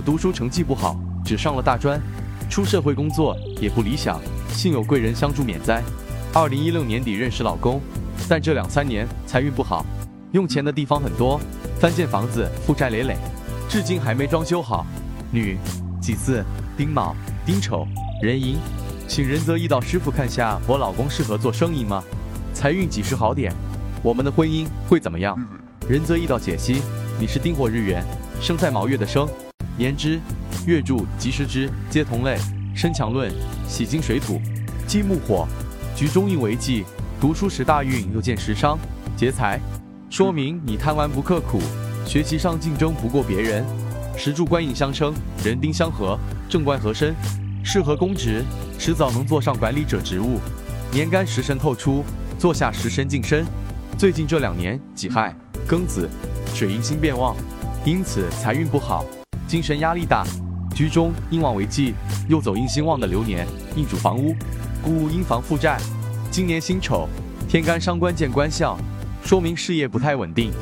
读书成绩不好，只上了大专，出社会工作也不理想，幸有贵人相助免灾。二零一六年底认识老公，但这两三年财运不好，用钱的地方很多，翻建房子负债累累，至今还没装修好。女，己巳、丁卯、丁丑、壬寅，请仁泽易道师傅看下我老公适合做生意吗？财运几时好点？我们的婚姻会怎么样？仁泽易道解析：你是丁火日元，生在卯月的生。年支、月柱及时支皆同类，身强论喜金水土，金木火，局中印为忌。读书时大运又见食伤劫财，说明你贪玩不刻苦，学习上竞争不过别人。时柱官印相生，人丁相合，正官合身，适合公职，迟早能坐上管理者职务。年干食神透出，坐下食神近身。最近这两年己亥、庚子，水印星变旺，因此财运不好。精神压力大，居中应旺为忌，又走印星旺的流年，印主房屋，故因房负债。今年辛丑，天干伤官见官相，说明事业不太稳定。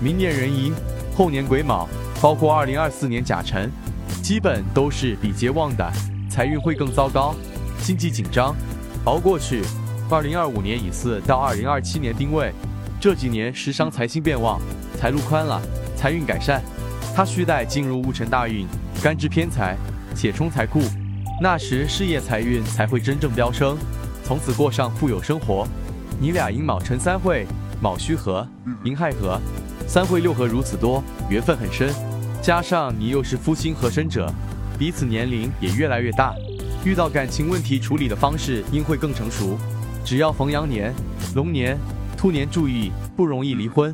明年壬寅，后年癸卯，包括二零二四年甲辰，基本都是比劫旺的，财运会更糟糕，经济紧张，熬过去。二零二五年乙巳到二零二七年丁未，这几年时伤财星变旺，财路宽了，财运改善。他需待进入戊辰大运，干支偏财，且冲财库，那时事业财运才会真正飙升，从此过上富有生活。你俩寅卯辰三会，卯戌合，寅亥合，三会六合如此多，缘分很深。加上你又是夫星合身者，彼此年龄也越来越大，遇到感情问题处理的方式应会更成熟。只要逢羊年、龙年、兔年注意，不容易离婚。